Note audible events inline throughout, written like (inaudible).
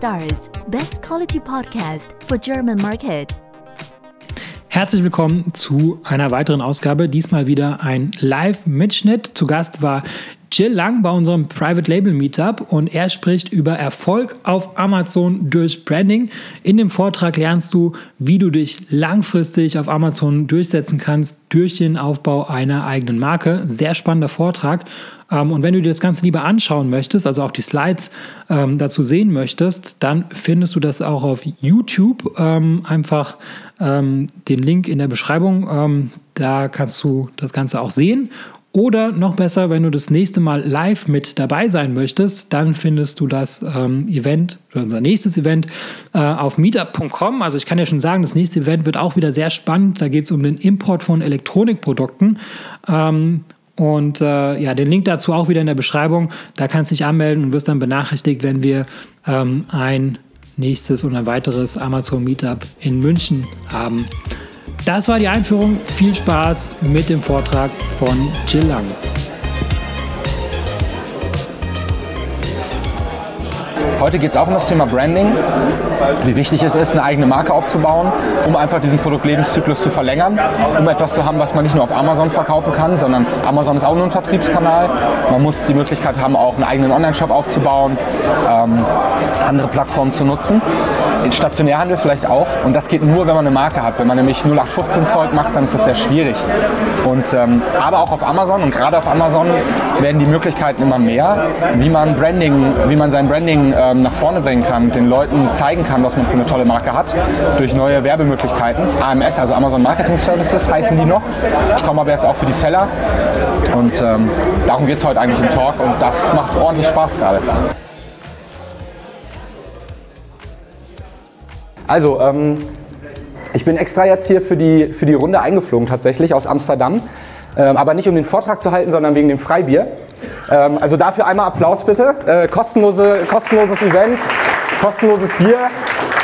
Stars, best quality podcast for German market. Herzlich willkommen zu einer weiteren Ausgabe. Diesmal wieder ein Live-Mitschnitt. Zu Gast war Jill Lang bei unserem Private Label Meetup und er spricht über Erfolg auf Amazon durch Branding. In dem Vortrag lernst du, wie du dich langfristig auf Amazon durchsetzen kannst durch den Aufbau einer eigenen Marke. Sehr spannender Vortrag. Ähm, und wenn du dir das Ganze lieber anschauen möchtest, also auch die Slides ähm, dazu sehen möchtest, dann findest du das auch auf YouTube. Ähm, einfach den Link in der Beschreibung. da kannst du das Ganze auch sehen. Oder noch besser, wenn du das nächste Mal live mit dabei sein möchtest, dann findest du das ähm, Event, unser nächstes Event, äh, auf meetup.com. Also ich kann ja schon sagen, das nächste Event wird auch wieder sehr spannend. Da geht es um den Import von Elektronikprodukten. Ähm, und äh, ja, den Link dazu auch wieder in der Beschreibung. Da kannst du dich anmelden und wirst dann benachrichtigt, wenn wir ähm, ein nächstes und ein weiteres Amazon Meetup in München haben. Das war die Einführung. Viel Spaß mit dem Vortrag von Jill Lang. Heute geht es auch um das Thema Branding, wie wichtig es ist, eine eigene Marke aufzubauen, um einfach diesen Produktlebenszyklus zu verlängern, um etwas zu haben, was man nicht nur auf Amazon verkaufen kann, sondern Amazon ist auch nur ein Vertriebskanal. Man muss die Möglichkeit haben, auch einen eigenen Online-Shop aufzubauen, ähm, andere Plattformen zu nutzen. Den Stationärhandel vielleicht auch. Und das geht nur, wenn man eine Marke hat. Wenn man nämlich 0815 Zeug macht, dann ist das sehr schwierig. Und, ähm, aber auch auf Amazon und gerade auf Amazon werden die Möglichkeiten immer mehr, wie man Branding, wie man sein Branding äh, ähm, nach vorne bringen kann, den Leuten zeigen kann, was man für eine tolle Marke hat, durch neue Werbemöglichkeiten. AMS, also Amazon Marketing Services heißen die noch. Ich komme aber jetzt auch für die Seller und ähm, darum geht es heute eigentlich im Talk und das macht ordentlich Spaß gerade. Also, ähm, ich bin extra jetzt hier für die, für die Runde eingeflogen tatsächlich aus Amsterdam. Ähm, aber nicht um den Vortrag zu halten, sondern wegen dem Freibier. Ähm, also dafür einmal Applaus bitte. Äh, kostenlose, kostenloses Event, kostenloses Bier.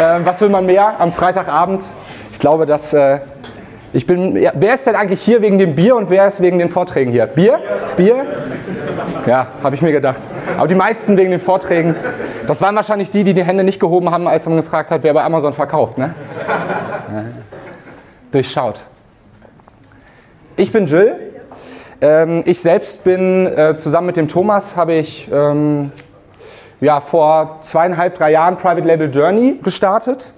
Ähm, was will man mehr am Freitagabend? Ich glaube, dass äh, ich bin. Ja, wer ist denn eigentlich hier wegen dem Bier und wer ist wegen den Vorträgen hier? Bier? Bier? Ja, habe ich mir gedacht. Aber die meisten wegen den Vorträgen. Das waren wahrscheinlich die, die die Hände nicht gehoben haben, als man gefragt hat, wer bei Amazon verkauft. Ne? Durchschaut. Ich bin Jill. Ähm, ich selbst bin äh, zusammen mit dem Thomas habe ich ähm, ja, vor zweieinhalb, drei Jahren Private Label Journey gestartet.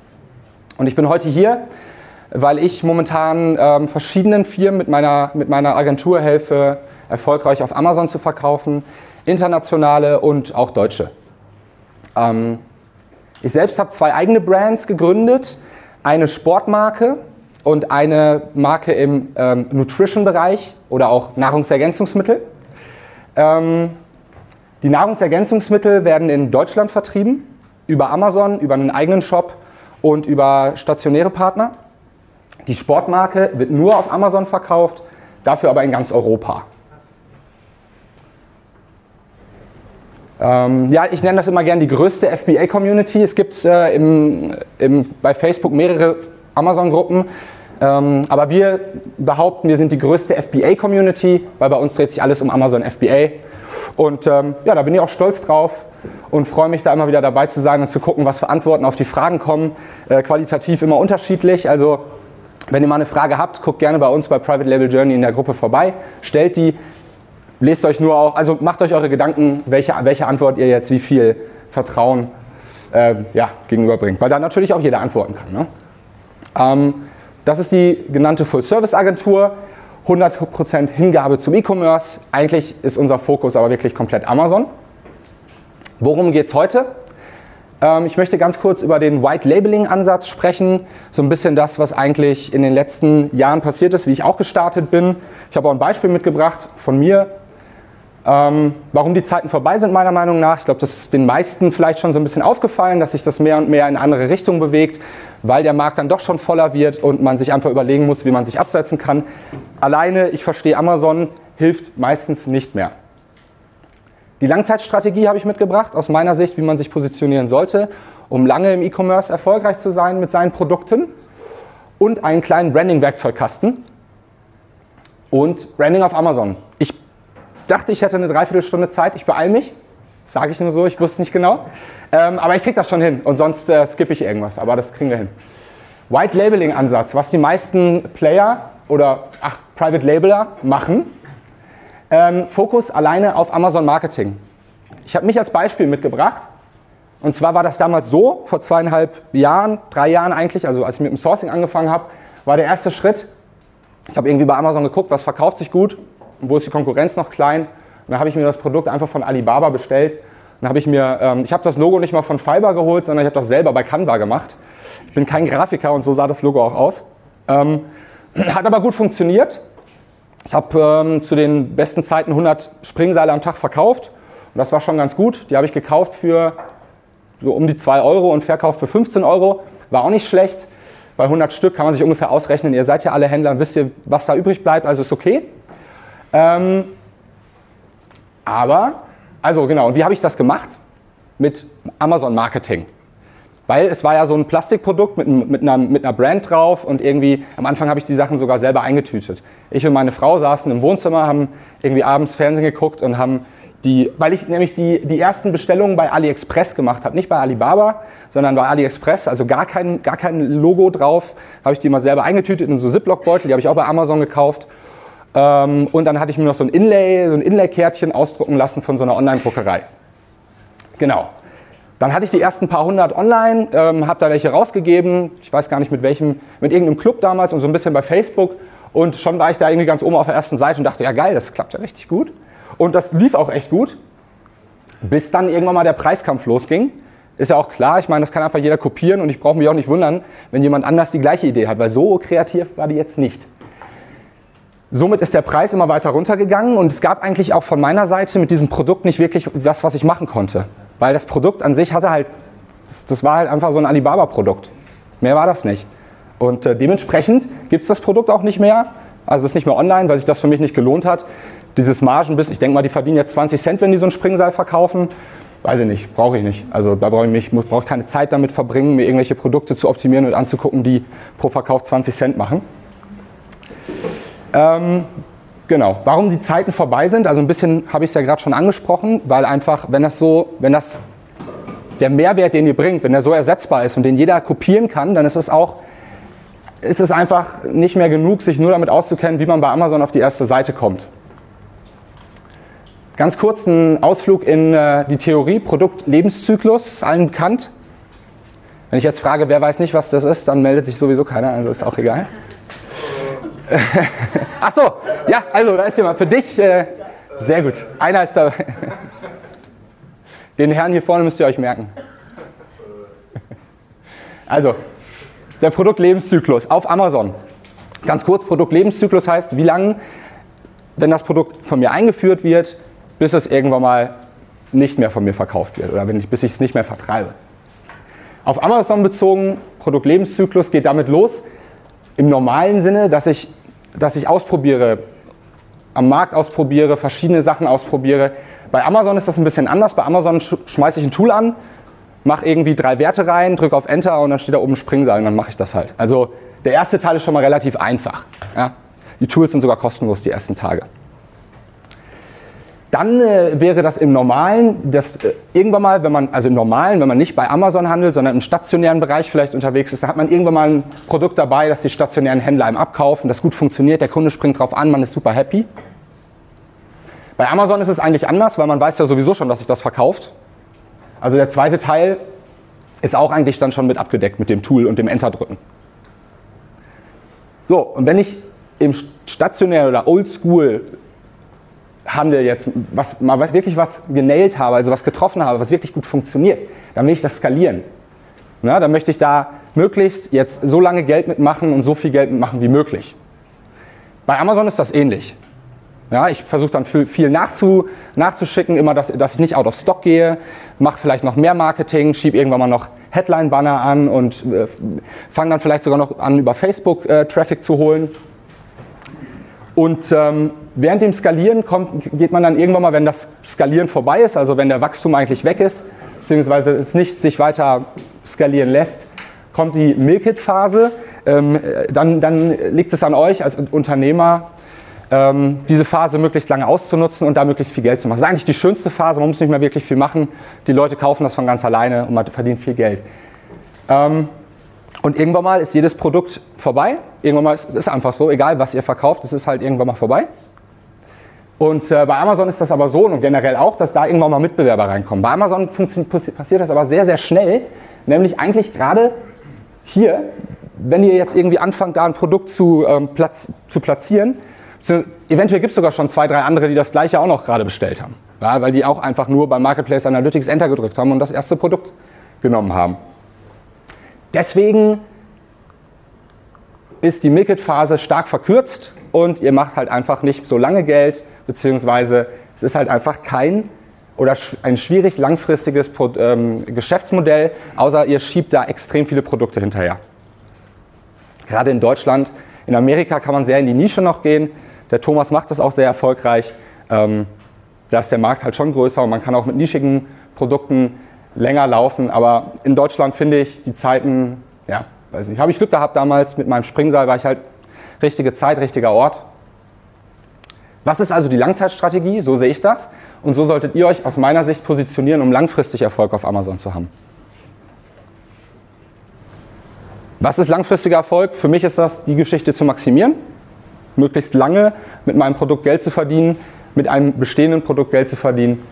Und ich bin heute hier, weil ich momentan ähm, verschiedenen Firmen mit meiner, mit meiner Agentur helfe, erfolgreich auf Amazon zu verkaufen, internationale und auch deutsche. Ähm, ich selbst habe zwei eigene Brands gegründet, eine Sportmarke, und eine Marke im ähm, Nutrition-Bereich oder auch Nahrungsergänzungsmittel. Ähm, die Nahrungsergänzungsmittel werden in Deutschland vertrieben, über Amazon, über einen eigenen Shop und über stationäre Partner. Die Sportmarke wird nur auf Amazon verkauft, dafür aber in ganz Europa. Ähm, ja, ich nenne das immer gerne die größte FBA-Community. Es gibt äh, im, im, bei Facebook mehrere Amazon-Gruppen. Ähm, aber wir behaupten, wir sind die größte FBA-Community, weil bei uns dreht sich alles um Amazon FBA. Und ähm, ja, da bin ich auch stolz drauf und freue mich da immer wieder dabei zu sein und zu gucken, was für Antworten auf die Fragen kommen. Äh, qualitativ immer unterschiedlich. Also wenn ihr mal eine Frage habt, guckt gerne bei uns bei Private Label Journey in der Gruppe vorbei, stellt die, lest euch nur auch, also macht euch eure Gedanken, welche, welche Antwort ihr jetzt wie viel Vertrauen äh, ja, gegenüberbringt, weil da natürlich auch jeder antworten kann. Ne? Ähm, das ist die genannte Full-Service-Agentur. 100% Hingabe zum E-Commerce. Eigentlich ist unser Fokus aber wirklich komplett Amazon. Worum geht es heute? Ähm, ich möchte ganz kurz über den White-Labeling-Ansatz sprechen. So ein bisschen das, was eigentlich in den letzten Jahren passiert ist, wie ich auch gestartet bin. Ich habe auch ein Beispiel mitgebracht von mir. Ähm, warum die Zeiten vorbei sind, meiner Meinung nach. Ich glaube, das ist den meisten vielleicht schon so ein bisschen aufgefallen, dass sich das mehr und mehr in andere Richtung bewegt weil der Markt dann doch schon voller wird und man sich einfach überlegen muss, wie man sich absetzen kann. Alleine, ich verstehe Amazon, hilft meistens nicht mehr. Die Langzeitstrategie habe ich mitgebracht, aus meiner Sicht, wie man sich positionieren sollte, um lange im E-Commerce erfolgreich zu sein mit seinen Produkten. Und einen kleinen Branding-Werkzeugkasten und Branding auf Amazon. Ich dachte, ich hätte eine Dreiviertelstunde Zeit, ich beeile mich. Sage ich nur so, ich wusste es nicht genau. Ähm, aber ich kriege das schon hin und sonst äh, skippe ich irgendwas, aber das kriegen wir hin. White Labeling Ansatz, was die meisten Player oder ach, Private Labeler machen. Ähm, Fokus alleine auf Amazon Marketing. Ich habe mich als Beispiel mitgebracht. Und zwar war das damals so, vor zweieinhalb Jahren, drei Jahren eigentlich, also als ich mit dem Sourcing angefangen habe, war der erste Schritt, ich habe irgendwie bei Amazon geguckt, was verkauft sich gut, wo ist die Konkurrenz noch klein. Und dann habe ich mir das Produkt einfach von Alibaba bestellt. Dann habe ich mir, ähm, ich habe das Logo nicht mal von Fiverr geholt, sondern ich habe das selber bei Canva gemacht. Ich bin kein Grafiker und so sah das Logo auch aus. Ähm, (clears throat) hat aber gut funktioniert. Ich habe ähm, zu den besten Zeiten 100 Springseile am Tag verkauft und das war schon ganz gut. Die habe ich gekauft für so um die 2 Euro und verkauft für 15 Euro. War auch nicht schlecht. Bei 100 Stück kann man sich ungefähr ausrechnen. Ihr seid ja alle Händler wisst ihr, was da übrig bleibt, also ist okay. Ähm, aber, also genau, und wie habe ich das gemacht? Mit Amazon Marketing. Weil es war ja so ein Plastikprodukt mit, mit, einer, mit einer Brand drauf und irgendwie am Anfang habe ich die Sachen sogar selber eingetütet. Ich und meine Frau saßen im Wohnzimmer, haben irgendwie abends Fernsehen geguckt und haben die, weil ich nämlich die, die ersten Bestellungen bei AliExpress gemacht habe, nicht bei Alibaba, sondern bei AliExpress, also gar kein, gar kein Logo drauf, habe ich die mal selber eingetütet in so Ziploc-Beutel, die habe ich auch bei Amazon gekauft. Ähm, und dann hatte ich mir noch so ein Inlay, so ein Inlay-Kärtchen ausdrucken lassen von so einer Online-Druckerei. Genau. Dann hatte ich die ersten paar hundert online, ähm, habe da welche rausgegeben, ich weiß gar nicht mit welchem, mit irgendeinem Club damals und so ein bisschen bei Facebook. Und schon war ich da irgendwie ganz oben auf der ersten Seite und dachte, ja geil, das klappt ja richtig gut. Und das lief auch echt gut, bis dann irgendwann mal der Preiskampf losging. Ist ja auch klar, ich meine, das kann einfach jeder kopieren und ich brauche mich auch nicht wundern, wenn jemand anders die gleiche Idee hat, weil so kreativ war die jetzt nicht. Somit ist der Preis immer weiter runtergegangen und es gab eigentlich auch von meiner Seite mit diesem Produkt nicht wirklich was, was ich machen konnte. Weil das Produkt an sich hatte halt, das war halt einfach so ein Alibaba-Produkt. Mehr war das nicht. Und äh, dementsprechend gibt es das Produkt auch nicht mehr. Also es ist nicht mehr online, weil sich das für mich nicht gelohnt hat. Dieses Margenbiss, ich denke mal, die verdienen jetzt 20 Cent, wenn die so ein Springseil verkaufen. Weiß ich nicht, brauche ich nicht. Also da brauche ich, mich, brauche keine Zeit damit verbringen, mir irgendwelche Produkte zu optimieren und anzugucken, die pro Verkauf 20 Cent machen. Ähm, Genau. Warum die Zeiten vorbei sind, also ein bisschen habe ich es ja gerade schon angesprochen, weil einfach, wenn das so, wenn das der Mehrwert, den ihr bringt, wenn der so ersetzbar ist und den jeder kopieren kann, dann ist es auch, ist es einfach nicht mehr genug, sich nur damit auszukennen, wie man bei Amazon auf die erste Seite kommt. Ganz kurz ein Ausflug in äh, die Theorie, Produktlebenszyklus, allen bekannt. Wenn ich jetzt frage, wer weiß nicht, was das ist, dann meldet sich sowieso keiner, also ist auch egal. (laughs) Ach so, ja, also da ist jemand für dich. Äh, sehr gut. Einer ist da. Den Herrn hier vorne müsst ihr euch merken. Also, der Produktlebenszyklus auf Amazon. Ganz kurz, Produktlebenszyklus heißt, wie lange, wenn das Produkt von mir eingeführt wird, bis es irgendwann mal nicht mehr von mir verkauft wird oder wenn ich, bis ich es nicht mehr vertreibe. Auf Amazon bezogen, Produktlebenszyklus geht damit los, im normalen Sinne, dass ich dass ich ausprobiere, am Markt ausprobiere, verschiedene Sachen ausprobiere. Bei Amazon ist das ein bisschen anders. Bei Amazon schmeiße ich ein Tool an, mache irgendwie drei Werte rein, drücke auf Enter und dann steht da oben Springseil und dann mache ich das halt. Also der erste Teil ist schon mal relativ einfach. Ja? Die Tools sind sogar kostenlos die ersten Tage. Dann äh, wäre das im Normalen, das äh, irgendwann mal, wenn man, also im Normalen, wenn man nicht bei Amazon handelt, sondern im stationären Bereich vielleicht unterwegs ist, da hat man irgendwann mal ein Produkt dabei, das die stationären Händler einem abkaufen, das gut funktioniert, der Kunde springt drauf an, man ist super happy. Bei Amazon ist es eigentlich anders, weil man weiß ja sowieso schon, dass sich das verkauft. Also der zweite Teil ist auch eigentlich dann schon mit abgedeckt mit dem Tool und dem Enter drücken. So, und wenn ich im stationären oder Oldschool Handel jetzt, was mal wirklich was genailt habe, also was getroffen habe, was wirklich gut funktioniert, dann will ich das skalieren. Ja, dann möchte ich da möglichst jetzt so lange Geld mitmachen und so viel Geld mitmachen wie möglich. Bei Amazon ist das ähnlich. Ja, ich versuche dann viel nachzu, nachzuschicken, immer, dass, dass ich nicht out of stock gehe, mache vielleicht noch mehr Marketing, schiebe irgendwann mal noch Headline-Banner an und äh, fange dann vielleicht sogar noch an, über Facebook äh, Traffic zu holen. Und ähm, während dem Skalieren kommt, geht man dann irgendwann mal, wenn das Skalieren vorbei ist, also wenn der Wachstum eigentlich weg ist, beziehungsweise es nicht sich weiter skalieren lässt, kommt die Milk-It-Phase. Ähm, dann, dann liegt es an euch als Unternehmer, ähm, diese Phase möglichst lange auszunutzen und da möglichst viel Geld zu machen. Das ist eigentlich die schönste Phase, man muss nicht mehr wirklich viel machen. Die Leute kaufen das von ganz alleine und man verdient viel Geld. Ähm, und irgendwann mal ist jedes Produkt vorbei. Irgendwann mal ist es einfach so, egal was ihr verkauft, es ist halt irgendwann mal vorbei. Und äh, bei Amazon ist das aber so und generell auch, dass da irgendwann mal Mitbewerber reinkommen. Bei Amazon passiert das aber sehr, sehr schnell, nämlich eigentlich gerade hier, wenn ihr jetzt irgendwie anfangt, da ein Produkt zu, ähm, platz, zu platzieren, eventuell gibt es sogar schon zwei, drei andere, die das gleiche auch noch gerade bestellt haben. Ja, weil die auch einfach nur beim Marketplace Analytics Enter gedrückt haben und das erste Produkt genommen haben. Deswegen ist die Milkit-Phase stark verkürzt und ihr macht halt einfach nicht so lange Geld, beziehungsweise es ist halt einfach kein oder ein schwierig langfristiges ähm, Geschäftsmodell, außer ihr schiebt da extrem viele Produkte hinterher. Gerade in Deutschland, in Amerika kann man sehr in die Nische noch gehen. Der Thomas macht das auch sehr erfolgreich. Ähm, da ist der Markt halt schon größer und man kann auch mit nischigen Produkten länger laufen. Aber in Deutschland finde ich die Zeiten, ja, weiß nicht, habe ich Glück gehabt damals mit meinem Springseil, war ich halt richtige Zeit, richtiger Ort. Was ist also die Langzeitstrategie? So sehe ich das. Und so solltet ihr euch aus meiner Sicht positionieren, um langfristig Erfolg auf Amazon zu haben. Was ist langfristiger Erfolg? Für mich ist das, die Geschichte zu maximieren, möglichst lange mit meinem Produkt Geld zu verdienen, mit einem bestehenden Produkt Geld zu verdienen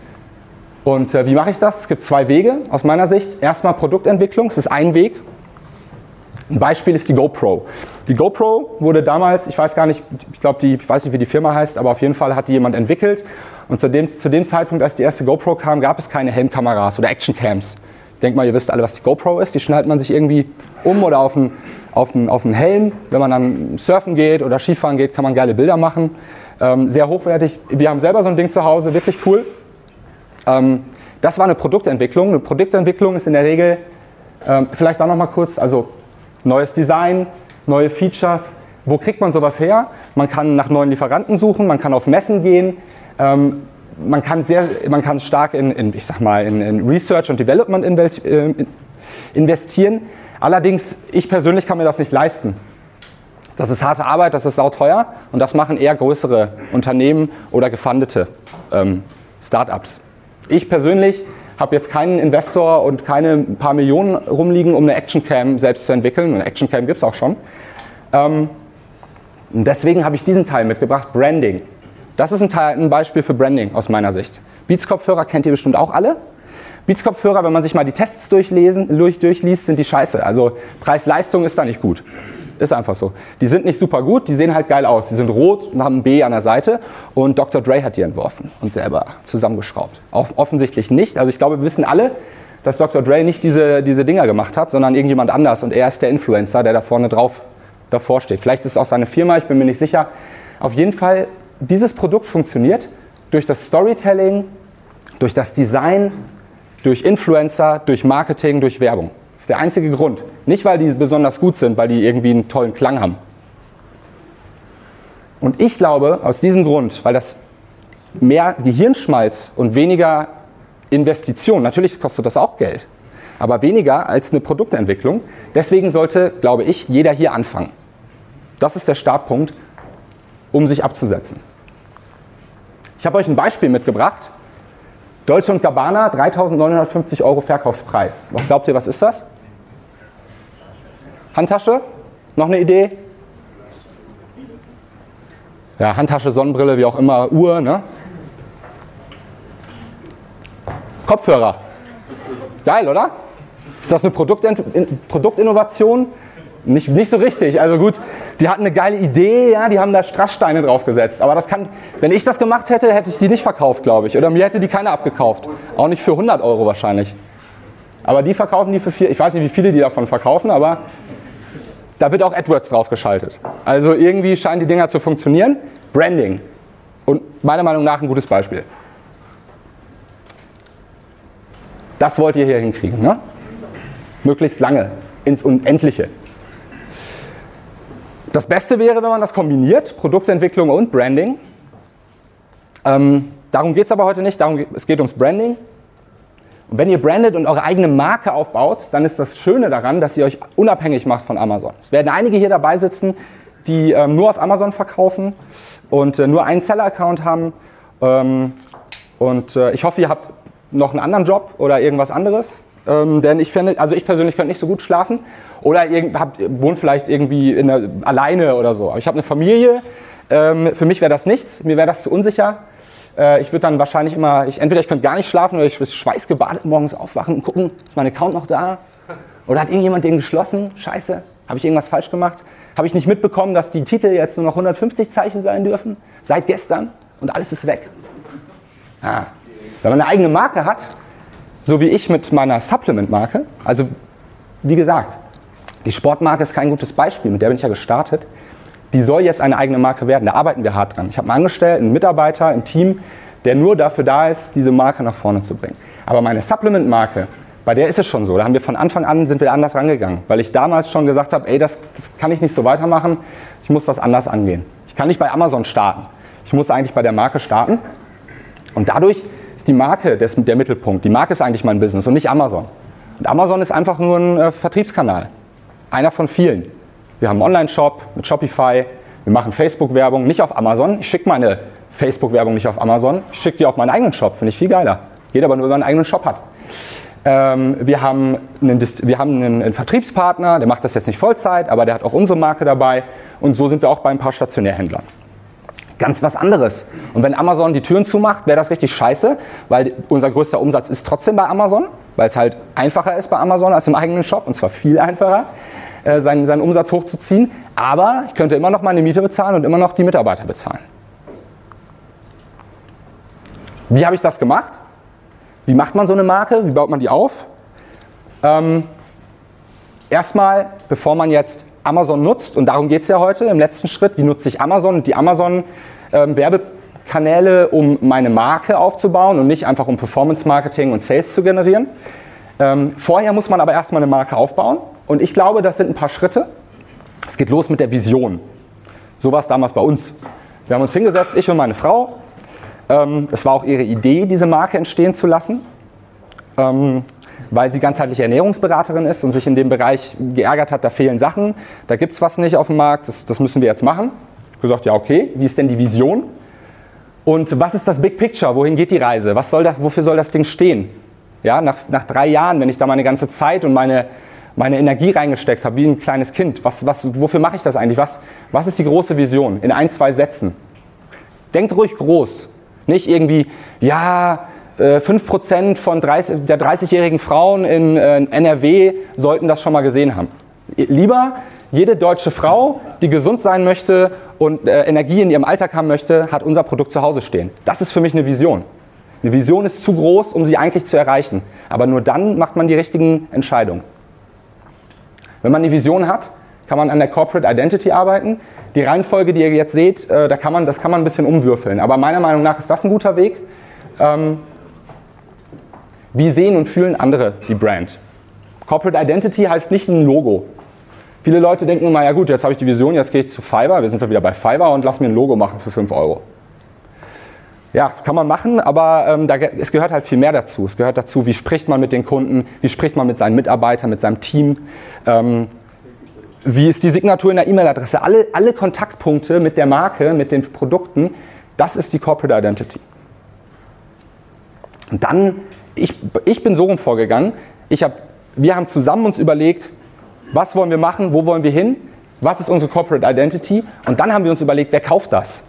und äh, wie mache ich das? Es gibt zwei Wege aus meiner Sicht. Erstmal Produktentwicklung, das ist ein Weg. Ein Beispiel ist die GoPro. Die GoPro wurde damals, ich weiß gar nicht, ich glaube, ich weiß nicht, wie die Firma heißt, aber auf jeden Fall hat die jemand entwickelt. Und zu dem, zu dem Zeitpunkt, als die erste GoPro kam, gab es keine Helmkameras oder Actioncams. Ich denke mal, ihr wisst alle, was die GoPro ist. Die schnallt man sich irgendwie um oder auf einen, auf einen, auf einen Helm. Wenn man dann surfen geht oder Skifahren geht, kann man geile Bilder machen. Ähm, sehr hochwertig. Wir haben selber so ein Ding zu Hause, wirklich cool. Ähm, das war eine Produktentwicklung. Eine Produktentwicklung ist in der Regel, ähm, vielleicht auch noch mal kurz, also neues Design, neue Features. Wo kriegt man sowas her? Man kann nach neuen Lieferanten suchen, man kann auf Messen gehen, ähm, man kann sehr, man kann stark in, in ich sag mal, in, in, Research und Development äh, investieren. Allerdings, ich persönlich kann mir das nicht leisten. Das ist harte Arbeit, das ist sauteuer und das machen eher größere Unternehmen oder gefundete ähm, Startups. Ich persönlich habe jetzt keinen Investor und keine paar Millionen rumliegen, um eine Actioncam selbst zu entwickeln. Eine Actioncam gibt es auch schon. Ähm, deswegen habe ich diesen Teil mitgebracht, Branding. Das ist ein, Teil, ein Beispiel für Branding aus meiner Sicht. Beats-Kopfhörer kennt ihr bestimmt auch alle. Beats-Kopfhörer, wenn man sich mal die Tests durchlesen, durch, durchliest, sind die scheiße. Also Preis-Leistung ist da nicht gut. Ist einfach so. Die sind nicht super gut, die sehen halt geil aus. Die sind rot und haben ein B an der Seite und Dr. Dre hat die entworfen und selber zusammengeschraubt. Auch offensichtlich nicht. Also ich glaube, wir wissen alle, dass Dr. Dre nicht diese, diese Dinger gemacht hat, sondern irgendjemand anders und er ist der Influencer, der da vorne drauf davor steht. Vielleicht ist es auch seine Firma, ich bin mir nicht sicher. Auf jeden Fall, dieses Produkt funktioniert durch das Storytelling, durch das Design, durch Influencer, durch Marketing, durch Werbung. Ist der einzige Grund. Nicht, weil die besonders gut sind, weil die irgendwie einen tollen Klang haben. Und ich glaube, aus diesem Grund, weil das mehr Gehirnschmalz und weniger Investition, natürlich kostet das auch Geld, aber weniger als eine Produktentwicklung. Deswegen sollte, glaube ich, jeder hier anfangen. Das ist der Startpunkt, um sich abzusetzen. Ich habe euch ein Beispiel mitgebracht. Dolce und Gabbana, 3.950 Euro Verkaufspreis. Was glaubt ihr, was ist das? Handtasche? Noch eine Idee? Ja, Handtasche, Sonnenbrille, wie auch immer, Uhr, ne? Kopfhörer. Geil, oder? Ist das eine Produktint Produktinnovation? Nicht, nicht so richtig. Also gut, die hatten eine geile Idee, ja, die haben da Strasssteine draufgesetzt. Aber das kann, wenn ich das gemacht hätte, hätte ich die nicht verkauft, glaube ich. Oder mir hätte die keiner abgekauft. Auch nicht für 100 Euro wahrscheinlich. Aber die verkaufen die für vier. Ich weiß nicht, wie viele die davon verkaufen, aber da wird auch AdWords draufgeschaltet. Also irgendwie scheinen die Dinger zu funktionieren. Branding. Und meiner Meinung nach ein gutes Beispiel. Das wollt ihr hier hinkriegen, ne? Möglichst lange, ins Unendliche. Das Beste wäre, wenn man das kombiniert, Produktentwicklung und Branding. Ähm, darum geht es aber heute nicht, darum, es geht ums Branding. Und wenn ihr brandet und eure eigene Marke aufbaut, dann ist das Schöne daran, dass ihr euch unabhängig macht von Amazon. Es werden einige hier dabei sitzen, die ähm, nur auf Amazon verkaufen und äh, nur einen Seller-Account haben. Ähm, und äh, ich hoffe, ihr habt noch einen anderen Job oder irgendwas anderes. Ähm, denn ich finde, also ich persönlich könnte nicht so gut schlafen. Oder irgend, hab, wohnt vielleicht irgendwie eine, alleine oder so. Aber ich habe eine Familie. Ähm, für mich wäre das nichts. Mir wäre das zu unsicher. Äh, ich würde dann wahrscheinlich immer, ich, entweder ich könnte gar nicht schlafen oder ich würde schweißgebadet morgens aufwachen und gucken, ist mein Account noch da? Oder hat irgendjemand den geschlossen? Scheiße. Habe ich irgendwas falsch gemacht? Habe ich nicht mitbekommen, dass die Titel jetzt nur noch 150 Zeichen sein dürfen? Seit gestern? Und alles ist weg. Ah. Wenn man eine eigene Marke hat, so wie ich mit meiner Supplement-Marke, also wie gesagt, die Sportmarke ist kein gutes Beispiel, mit der bin ich ja gestartet. Die soll jetzt eine eigene Marke werden, da arbeiten wir hart dran. Ich habe einen Angestellten, einen Mitarbeiter im Team, der nur dafür da ist, diese Marke nach vorne zu bringen. Aber meine Supplement-Marke, bei der ist es schon so. Da haben wir von Anfang an sind wir anders rangegangen, weil ich damals schon gesagt habe, ey, das, das kann ich nicht so weitermachen. Ich muss das anders angehen. Ich kann nicht bei Amazon starten. Ich muss eigentlich bei der Marke starten. Und dadurch ist die Marke des, der Mittelpunkt. Die Marke ist eigentlich mein Business und nicht Amazon. Und Amazon ist einfach nur ein äh, Vertriebskanal. Einer von vielen. Wir haben einen Online-Shop mit Shopify. Wir machen Facebook-Werbung nicht auf Amazon. Ich schicke meine Facebook-Werbung nicht auf Amazon. Ich schicke die auf meinen eigenen Shop. Finde ich viel geiler. Geht aber nur, wenn man einen eigenen Shop hat. Ähm, wir haben, einen, wir haben einen, Vertriebspartner, der macht das jetzt nicht Vollzeit, aber der hat auch unsere Marke dabei. Und so sind wir auch bei ein paar Stationärhändlern. Ganz was anderes. Und wenn Amazon die Türen zumacht, wäre das richtig scheiße, weil unser größter Umsatz ist trotzdem bei Amazon, weil es halt einfacher ist bei Amazon als im eigenen Shop und zwar viel einfacher, äh, seinen, seinen Umsatz hochzuziehen. Aber ich könnte immer noch meine Miete bezahlen und immer noch die Mitarbeiter bezahlen. Wie habe ich das gemacht? Wie macht man so eine Marke? Wie baut man die auf? Ähm, erstmal, bevor man jetzt Amazon nutzt, und darum geht es ja heute im letzten Schritt, wie nutze ich Amazon und die Amazon-Werbekanäle, ähm, um meine Marke aufzubauen und nicht einfach um Performance-Marketing und Sales zu generieren. Ähm, vorher muss man aber erstmal eine Marke aufbauen und ich glaube, das sind ein paar Schritte. Es geht los mit der Vision. So war es damals bei uns. Wir haben uns hingesetzt, ich und meine Frau, ähm, es war auch ihre Idee, diese Marke entstehen zu lassen, ähm, weil sie ganzheitliche Ernährungsberaterin ist und sich in dem Bereich geärgert hat, da fehlen Sachen, da gibt es was nicht auf dem Markt, das, das müssen wir jetzt machen. Ich habe gesagt, ja okay, wie ist denn die Vision? Und was ist das Big Picture? Wohin geht die Reise? Was soll das, wofür soll das Ding stehen? Ja, nach, nach drei Jahren, wenn ich da meine ganze Zeit und meine, meine Energie reingesteckt habe, wie ein kleines Kind, was, was, wofür mache ich das eigentlich? Was, was ist die große Vision? In ein, zwei Sätzen. Denkt ruhig groß. Nicht irgendwie, ja, 5% äh, von 30, der 30-jährigen Frauen in äh, NRW sollten das schon mal gesehen haben. Lieber jede deutsche Frau, die gesund sein möchte und äh, Energie in ihrem Alltag haben möchte, hat unser Produkt zu Hause stehen. Das ist für mich eine Vision. Eine Vision ist zu groß, um sie eigentlich zu erreichen. Aber nur dann macht man die richtigen Entscheidungen. Wenn man eine Vision hat, kann man an der Corporate Identity arbeiten. Die Reihenfolge, die ihr jetzt seht, äh, da kann man, das kann man ein bisschen umwürfeln. Aber meiner Meinung nach ist das ein guter Weg. Ähm, wie sehen und fühlen andere die Brand? Corporate Identity heißt nicht ein Logo. Viele Leute denken immer, ja gut, jetzt habe ich die Vision, jetzt gehe ich zu Fiverr, wir sind wieder bei Fiverr und lass mir ein Logo machen für 5 Euro. Ja, kann man machen, aber ähm, da, es gehört halt viel mehr dazu. Es gehört dazu, wie spricht man mit den Kunden, wie spricht man mit seinen Mitarbeitern, mit seinem Team. Ähm, wie ist die Signatur in der E-Mail-Adresse? Alle, alle Kontaktpunkte mit der Marke, mit den Produkten, das ist die Corporate Identity. Und dann, ich, ich bin so rum vorgegangen, ich hab, wir haben zusammen uns überlegt, was wollen wir machen, wo wollen wir hin, was ist unsere Corporate Identity und dann haben wir uns überlegt, wer kauft das?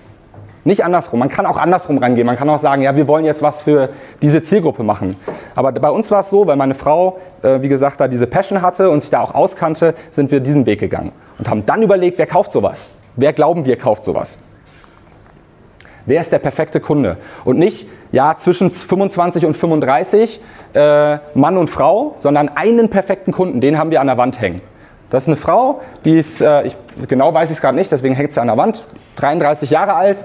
Nicht andersrum. Man kann auch andersrum rangehen. Man kann auch sagen, ja, wir wollen jetzt was für diese Zielgruppe machen. Aber bei uns war es so, weil meine Frau, äh, wie gesagt, da diese Passion hatte und sich da auch auskannte, sind wir diesen Weg gegangen und haben dann überlegt, wer kauft sowas? Wer glauben wir kauft sowas? Wer ist der perfekte Kunde? Und nicht, ja, zwischen 25 und 35 äh, Mann und Frau, sondern einen perfekten Kunden, den haben wir an der Wand hängen. Das ist eine Frau, die ist, äh, ich, genau weiß ich es gerade nicht, deswegen hängt sie an der Wand, 33 Jahre alt.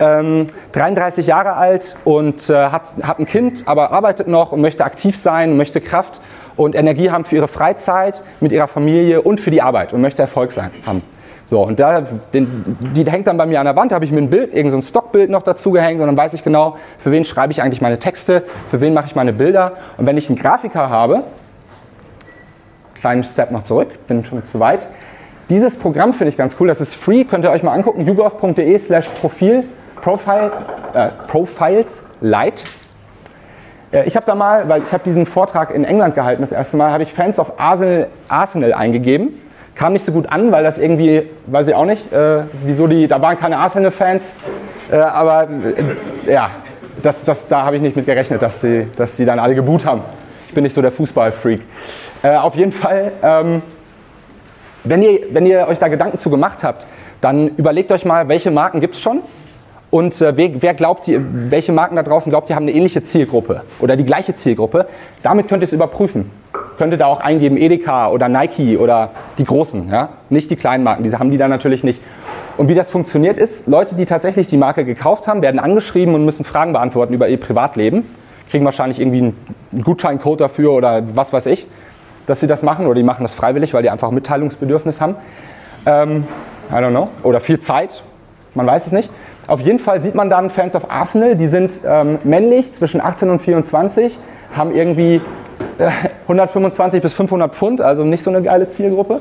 Ähm, 33 Jahre alt und äh, hat, hat ein Kind, aber arbeitet noch und möchte aktiv sein, möchte Kraft und Energie haben für ihre Freizeit, mit ihrer Familie und für die Arbeit und möchte Erfolg sein, haben. So, und da, den, die hängt dann bei mir an der Wand, da habe ich mir ein Bild, irgendein so Stockbild noch dazu gehängt und dann weiß ich genau, für wen schreibe ich eigentlich meine Texte, für wen mache ich meine Bilder. Und wenn ich einen Grafiker habe, kleinen Step noch zurück, bin schon zu weit, Dieses Programm finde ich ganz cool, das ist free, könnt ihr euch mal angucken, yougov.de slash Profil, Profile, äh, Profiles Lite. Äh, ich habe da mal, weil ich habe diesen Vortrag in England gehalten das erste Mal, habe ich Fans of Arsenal, Arsenal eingegeben. Kam nicht so gut an, weil das irgendwie, weiß ich auch nicht, äh, wieso die, da waren keine Arsenal-Fans, äh, aber äh, ja, das, das, da habe ich nicht mit gerechnet, dass sie, dass sie dann alle geboot haben. Ich bin nicht so der Fußballfreak. Äh, auf jeden Fall, ähm, wenn, ihr, wenn ihr euch da Gedanken zu gemacht habt, dann überlegt euch mal, welche Marken gibt es schon und äh, wer, wer, glaubt, ihr, welche Marken da draußen glaubt, die haben eine ähnliche Zielgruppe oder die gleiche Zielgruppe. Damit könnt ihr es überprüfen. Könnt ihr da auch eingeben Edeka oder Nike oder die großen, ja? nicht die kleinen Marken, diese haben die da natürlich nicht. Und wie das funktioniert ist, Leute, die tatsächlich die Marke gekauft haben, werden angeschrieben und müssen Fragen beantworten über ihr Privatleben kriegen wahrscheinlich irgendwie einen Gutscheincode dafür oder was weiß ich, dass sie das machen oder die machen das freiwillig, weil die einfach Mitteilungsbedürfnis haben. Ähm, I don't know. Oder viel Zeit, man weiß es nicht. Auf jeden Fall sieht man dann Fans of Arsenal, die sind ähm, männlich zwischen 18 und 24, haben irgendwie äh, 125 bis 500 Pfund, also nicht so eine geile Zielgruppe,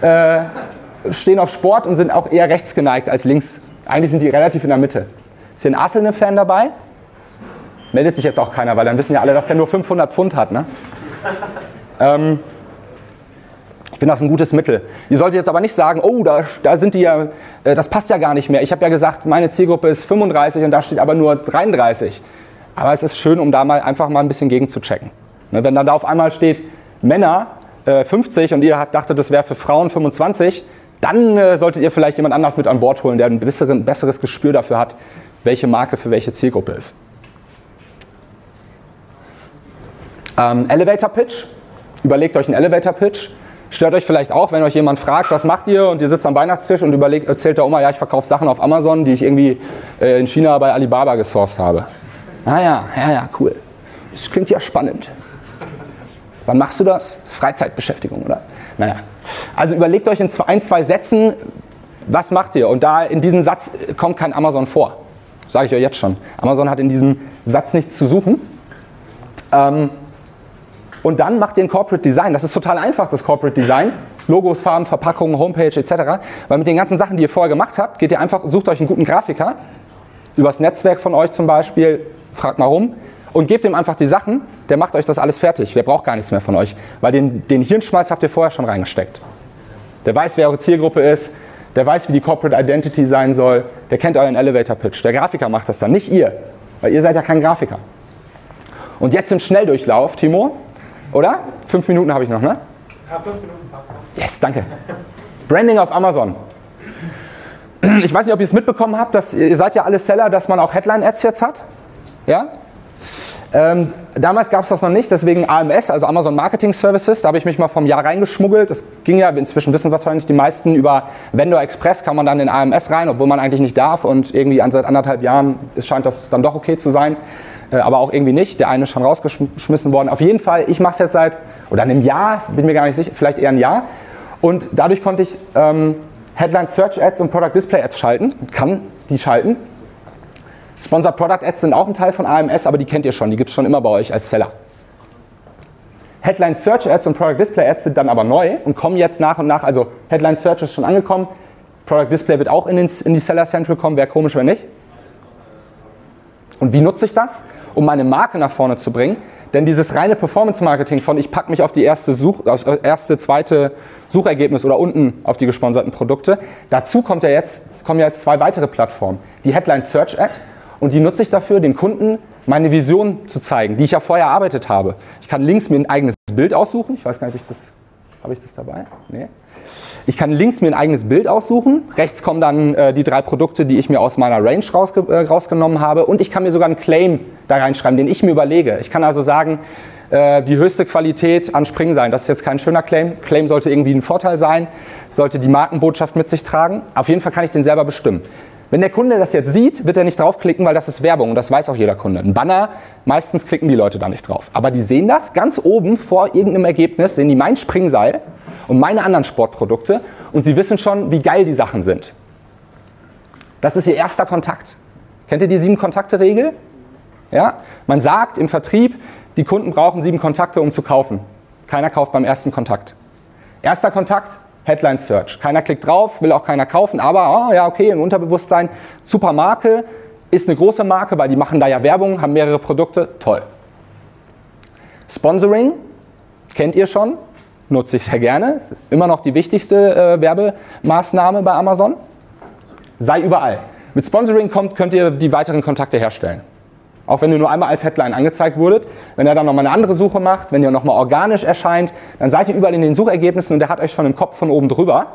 äh, stehen auf Sport und sind auch eher rechts geneigt als links. Eigentlich sind die relativ in der Mitte. Ist hier ein Arsenal-Fan dabei? Meldet sich jetzt auch keiner, weil dann wissen ja alle, dass der nur 500 Pfund hat. Ne? ähm, ich finde das ein gutes Mittel. Ihr solltet jetzt aber nicht sagen, oh, da, da sind die ja, äh, das passt ja gar nicht mehr. Ich habe ja gesagt, meine Zielgruppe ist 35 und da steht aber nur 33. Aber es ist schön, um da mal einfach mal ein bisschen gegen zu checken. Ne, wenn dann da auf einmal steht, Männer äh, 50 und ihr dachtet, das wäre für Frauen 25, dann äh, solltet ihr vielleicht jemand anders mit an Bord holen, der ein besseres Gespür dafür hat, welche Marke für welche Zielgruppe ist. Ähm, Elevator Pitch. Überlegt euch einen Elevator Pitch. Stört euch vielleicht auch, wenn euch jemand fragt, was macht ihr und ihr sitzt am Weihnachtstisch und überlegt, erzählt der Oma, ja, ich verkaufe Sachen auf Amazon, die ich irgendwie äh, in China bei Alibaba gesourced habe. Ah ja, ja, ja, cool. Das klingt ja spannend. Wann machst du das? Freizeitbeschäftigung, oder? Naja. Also überlegt euch in zwei, ein, zwei Sätzen, was macht ihr? Und da in diesem Satz kommt kein Amazon vor. Sage ich euch jetzt schon. Amazon hat in diesem Satz nichts zu suchen. Ähm, und dann macht ihr ein Corporate Design. Das ist total einfach, das Corporate Design. Logos, Farben, Verpackungen, Homepage etc. Weil mit den ganzen Sachen, die ihr vorher gemacht habt, geht ihr einfach, sucht euch einen guten Grafiker, übers Netzwerk von euch zum Beispiel, fragt mal rum und gebt ihm einfach die Sachen, der macht euch das alles fertig. Der braucht gar nichts mehr von euch, weil den, den Hirnschmalz habt ihr vorher schon reingesteckt. Der weiß, wer eure Zielgruppe ist, der weiß, wie die Corporate Identity sein soll, der kennt euren Elevator Pitch. Der Grafiker macht das dann, nicht ihr, weil ihr seid ja kein Grafiker. Und jetzt im Schnelldurchlauf, Timo, oder? Fünf Minuten habe ich noch, ne? Ja, fünf Minuten passt. Yes, danke. Branding auf Amazon. Ich weiß nicht, ob ihr es mitbekommen habt, dass, ihr seid ja alle Seller, dass man auch Headline-Ads jetzt hat. Ja? Ähm, damals gab es das noch nicht, deswegen AMS, also Amazon Marketing Services, da habe ich mich mal vom Jahr reingeschmuggelt. Das ging ja, inzwischen wissen wahrscheinlich die meisten, über Vendor Express kann man dann in AMS rein, obwohl man eigentlich nicht darf und irgendwie seit anderthalb Jahren scheint das dann doch okay zu sein. Äh, aber auch irgendwie nicht. Der eine ist schon rausgeschmissen worden. Auf jeden Fall, ich mache es jetzt seit, oder einem Jahr, bin mir gar nicht sicher, vielleicht eher ein Jahr. Und dadurch konnte ich ähm, Headline Search Ads und Product Display Ads schalten, kann die schalten. Sponsored Product Ads sind auch ein Teil von AMS, aber die kennt ihr schon, die gibt es schon immer bei euch als Seller. Headline Search Ads und Product Display Ads sind dann aber neu und kommen jetzt nach und nach, also Headline Search ist schon angekommen, Product Display wird auch in, den, in die Seller Central kommen, wäre komisch, wenn nicht. Und wie nutze ich das? Um meine Marke nach vorne zu bringen. Denn dieses reine Performance-Marketing von ich packe mich auf die erste, Such, auf erste, zweite Suchergebnis oder unten auf die gesponserten Produkte. Dazu kommt ja jetzt, kommen ja jetzt zwei weitere Plattformen. Die Headline Search Ad und die nutze ich dafür, den Kunden meine Vision zu zeigen, die ich ja vorher erarbeitet habe. Ich kann links mir ein eigenes Bild aussuchen. Ich weiß gar nicht, ob ich das, habe ich das dabei? Nee. Ich kann links mir ein eigenes Bild aussuchen. Rechts kommen dann äh, die drei Produkte, die ich mir aus meiner Range rausge äh, rausgenommen habe. Und ich kann mir sogar einen Claim da reinschreiben, den ich mir überlege. Ich kann also sagen, äh, die höchste Qualität an Spring sein. Das ist jetzt kein schöner Claim. Claim sollte irgendwie ein Vorteil sein, sollte die Markenbotschaft mit sich tragen. Auf jeden Fall kann ich den selber bestimmen. Wenn der Kunde das jetzt sieht, wird er nicht draufklicken, weil das ist Werbung und das weiß auch jeder Kunde. Ein Banner, meistens klicken die Leute da nicht drauf. Aber die sehen das ganz oben vor irgendeinem Ergebnis, sehen die mein Springseil und meine anderen Sportprodukte und sie wissen schon, wie geil die Sachen sind. Das ist ihr erster Kontakt. Kennt ihr die sieben Kontakte-Regel? Ja? Man sagt im Vertrieb, die Kunden brauchen sieben Kontakte, um zu kaufen. Keiner kauft beim ersten Kontakt. Erster Kontakt, Headline Search. Keiner klickt drauf, will auch keiner kaufen, aber oh, ja, okay, im Unterbewusstsein, super Marke, ist eine große Marke, weil die machen da ja Werbung, haben mehrere Produkte, toll. Sponsoring, kennt ihr schon, nutze ich sehr gerne, ist immer noch die wichtigste äh, Werbemaßnahme bei Amazon. Sei überall. Mit Sponsoring kommt, könnt ihr die weiteren Kontakte herstellen. Auch wenn ihr nur einmal als Headline angezeigt wurdet. Wenn er dann nochmal eine andere Suche macht, wenn ihr nochmal organisch erscheint, dann seid ihr überall in den Suchergebnissen und der hat euch schon im Kopf von oben drüber.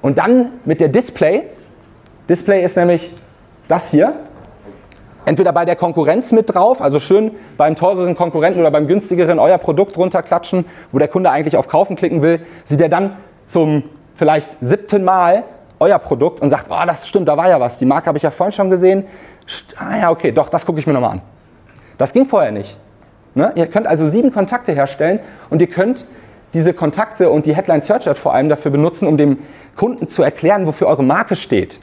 Und dann mit der Display. Display ist nämlich das hier. Entweder bei der Konkurrenz mit drauf, also schön beim teureren Konkurrenten oder beim günstigeren euer Produkt runterklatschen, wo der Kunde eigentlich auf Kaufen klicken will, sieht er dann zum vielleicht siebten Mal euer Produkt und sagt, oh, das stimmt, da war ja was, die Marke habe ich ja vorhin schon gesehen. Ah ja, okay, doch, das gucke ich mir nochmal an. Das ging vorher nicht. Ne? Ihr könnt also sieben Kontakte herstellen und ihr könnt diese Kontakte und die Headline Search Ad vor allem dafür benutzen, um dem Kunden zu erklären, wofür eure Marke steht.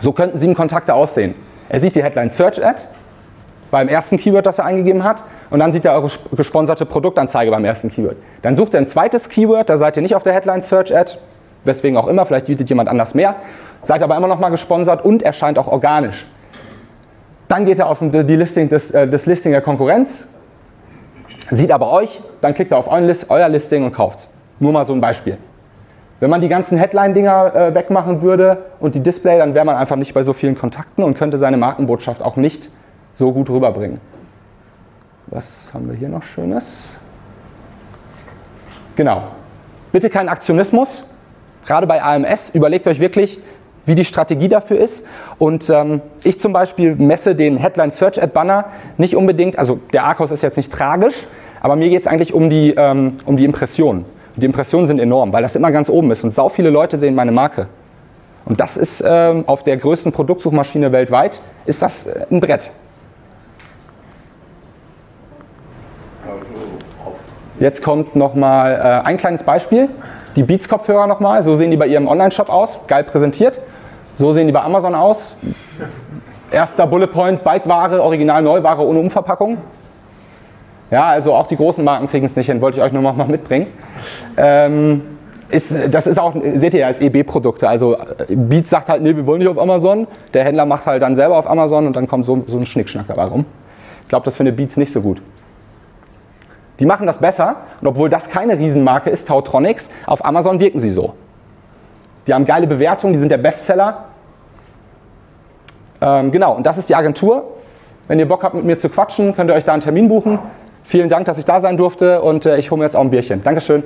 So könnten sieben Kontakte aussehen. Er sieht die Headline Search Ad beim ersten Keyword, das er eingegeben hat, und dann sieht er eure gesponserte Produktanzeige beim ersten Keyword. Dann sucht er ein zweites Keyword, da seid ihr nicht auf der Headline Search Ad, weswegen auch immer, vielleicht bietet jemand anders mehr, seid aber immer noch mal gesponsert und erscheint auch organisch. Dann geht er auf die Listing, das, äh, das Listing der Konkurrenz, sieht aber euch, dann klickt er auf euer Listing und kauft Nur mal so ein Beispiel. Wenn man die ganzen Headline-Dinger äh, wegmachen würde und die Display, dann wäre man einfach nicht bei so vielen Kontakten und könnte seine Markenbotschaft auch nicht so gut rüberbringen. Was haben wir hier noch Schönes? Genau. Bitte kein Aktionismus. Gerade bei AMS überlegt euch wirklich, wie die Strategie dafür ist. Und ähm, ich zum Beispiel messe den Headline Search Ad Banner nicht unbedingt, also der Arcos ist jetzt nicht tragisch, aber mir geht es eigentlich um die, ähm, um die Impressionen. Die Impressionen sind enorm, weil das immer ganz oben ist und sau viele Leute sehen meine Marke. Und das ist ähm, auf der größten Produktsuchmaschine weltweit, ist das äh, ein Brett. Jetzt kommt nochmal äh, ein kleines Beispiel. Die Beats-Kopfhörer nochmal, so sehen die bei ihrem Online-Shop aus, geil präsentiert. So sehen die bei Amazon aus. Erster Bullet Point, Bike-Ware, Original-Neuware ohne Umverpackung. Ja, also auch die großen Marken kriegen es nicht hin, wollte ich euch nur noch mitbringen. Ähm, ist, das ist auch, seht ihr ja, ist EB-Produkte. Also Beats sagt halt, nee, wir wollen nicht auf Amazon. Der Händler macht halt dann selber auf Amazon und dann kommt so, so ein Schnickschnack dabei rum. Ich glaube, das findet Beats nicht so gut. Die machen das besser und obwohl das keine Riesenmarke ist, Tautronics, auf Amazon wirken sie so. Die haben geile Bewertungen, die sind der Bestseller. Ähm, genau, und das ist die Agentur. Wenn ihr Bock habt, mit mir zu quatschen, könnt ihr euch da einen Termin buchen. Vielen Dank, dass ich da sein durfte und äh, ich hole mir jetzt auch ein Bierchen. Dankeschön.